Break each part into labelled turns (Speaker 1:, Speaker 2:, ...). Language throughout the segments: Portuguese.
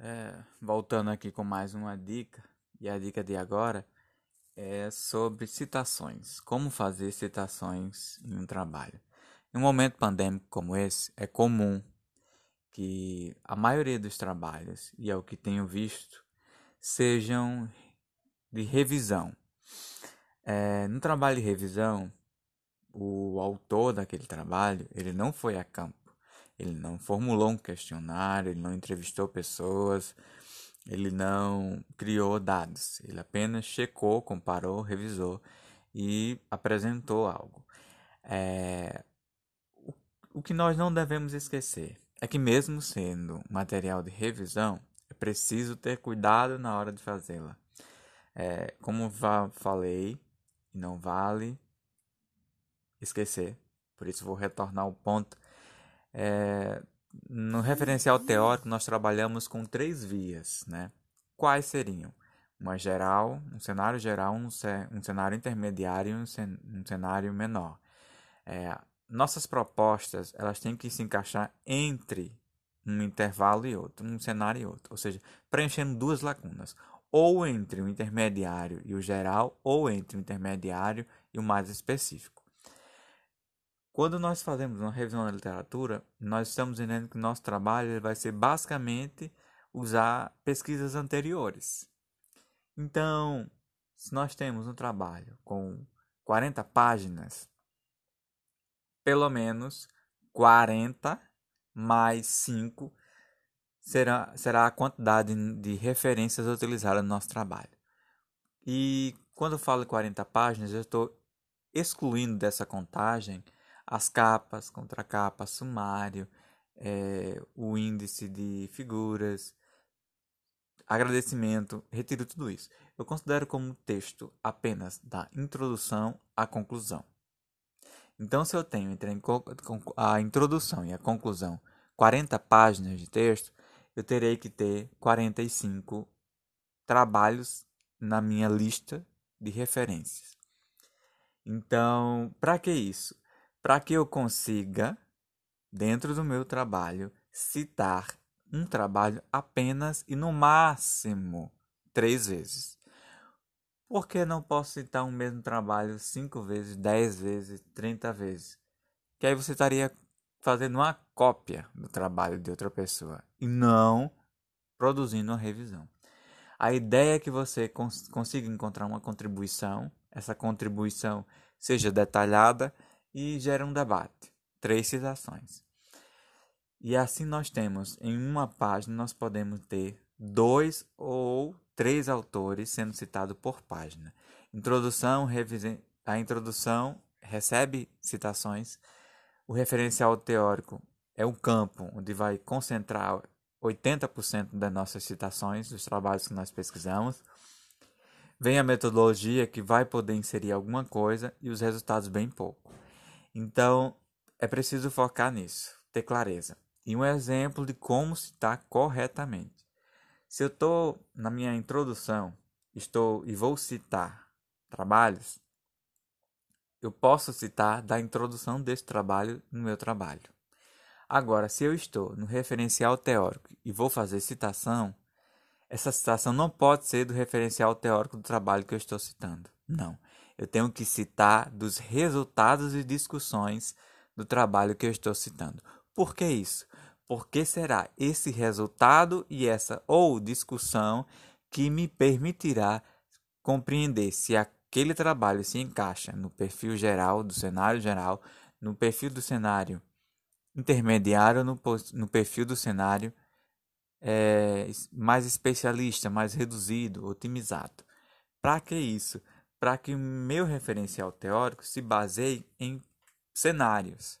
Speaker 1: É, voltando aqui com mais uma dica, e a dica de agora é sobre citações. Como fazer citações em um trabalho. Em um momento pandêmico como esse, é comum que a maioria dos trabalhos, e é o que tenho visto, sejam de revisão. É, no trabalho de revisão, o autor daquele trabalho, ele não foi a campo. Ele não formulou um questionário, ele não entrevistou pessoas, ele não criou dados. Ele apenas checou, comparou, revisou e apresentou algo. É... O que nós não devemos esquecer é que, mesmo sendo material de revisão, é preciso ter cuidado na hora de fazê-la. É, como falei, não vale esquecer. Por isso vou retornar ao ponto. É, no referencial teórico nós trabalhamos com três vias, né? Quais seriam? Uma geral, um cenário geral, um, um cenário intermediário e um, um cenário menor. É, nossas propostas elas têm que se encaixar entre um intervalo e outro, um cenário e outro, ou seja, preenchendo duas lacunas, ou entre o intermediário e o geral, ou entre o intermediário e o mais específico. Quando nós fazemos uma revisão da literatura, nós estamos entendendo que nosso trabalho vai ser basicamente usar pesquisas anteriores. Então, se nós temos um trabalho com 40 páginas, pelo menos 40 mais 5 será, será a quantidade de referências utilizadas no nosso trabalho. E quando eu falo 40 páginas, eu estou excluindo dessa contagem as capas, contracapa, sumário, é, o índice de figuras, agradecimento, retiro tudo isso. Eu considero como texto apenas da introdução à conclusão. Então, se eu tenho entre a introdução e a conclusão 40 páginas de texto, eu terei que ter 45 trabalhos na minha lista de referências. Então, para que isso? Para que eu consiga, dentro do meu trabalho, citar um trabalho apenas e no máximo três vezes. Por que não posso citar um mesmo trabalho cinco vezes, dez vezes, trinta vezes? Que aí você estaria fazendo uma cópia do trabalho de outra pessoa e não produzindo uma revisão. A ideia é que você cons consiga encontrar uma contribuição, essa contribuição seja detalhada e gere um debate. Três citações. E assim nós temos, em uma página, nós podemos ter dois ou três autores sendo citados por página. Introdução, a introdução recebe citações. O referencial teórico é um campo onde vai concentrar 80% das nossas citações, dos trabalhos que nós pesquisamos. Vem a metodologia que vai poder inserir alguma coisa e os resultados bem pouco. Então, é preciso focar nisso, ter clareza. E um exemplo de como citar corretamente. Se eu estou na minha introdução, estou e vou citar trabalhos, eu posso citar da introdução desse trabalho no meu trabalho. Agora, se eu estou no referencial teórico e vou fazer citação, essa citação não pode ser do referencial teórico do trabalho que eu estou citando. Não. Eu tenho que citar dos resultados e discussões do trabalho que eu estou citando. Por que isso? porque será esse resultado e essa ou discussão que me permitirá compreender se aquele trabalho se encaixa no perfil geral do cenário geral, no perfil do cenário intermediário, no, no perfil do cenário é, mais especialista, mais reduzido, otimizado. Para que isso? Para que o meu referencial teórico se baseie em cenários.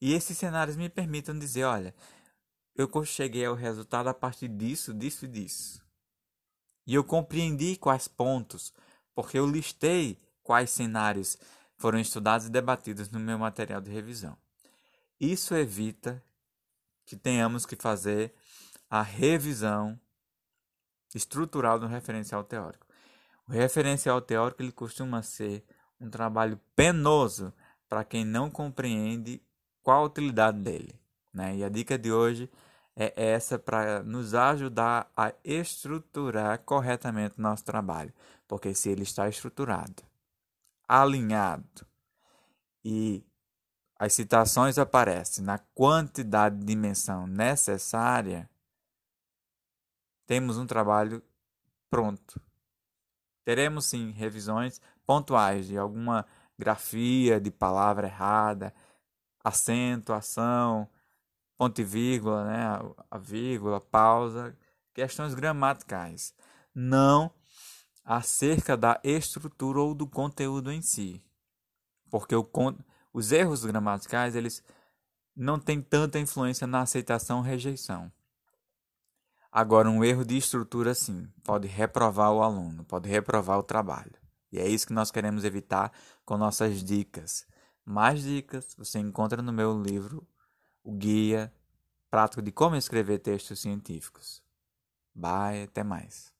Speaker 1: E esses cenários me permitam dizer, olha, eu cheguei ao resultado a partir disso, disso e disso. E eu compreendi quais pontos, porque eu listei quais cenários foram estudados e debatidos no meu material de revisão. Isso evita que tenhamos que fazer a revisão estrutural do referencial teórico. O referencial teórico ele costuma ser um trabalho penoso para quem não compreende qual a utilidade dele. Né? E a dica de hoje é essa para nos ajudar a estruturar corretamente nosso trabalho. Porque se ele está estruturado, alinhado e as citações aparecem na quantidade de dimensão necessária, temos um trabalho pronto. Teremos sim revisões pontuais de alguma grafia de palavra errada, acento, ação, ponto e vírgula, né, a vírgula, pausa, questões gramaticais, não acerca da estrutura ou do conteúdo em si. Porque o, os erros gramaticais, eles não têm tanta influência na aceitação ou rejeição. Agora, um erro de estrutura, sim, pode reprovar o aluno, pode reprovar o trabalho. E é isso que nós queremos evitar com nossas dicas. Mais dicas você encontra no meu livro, o Guia Prático de Como Escrever Textos Científicos. Bye, até mais.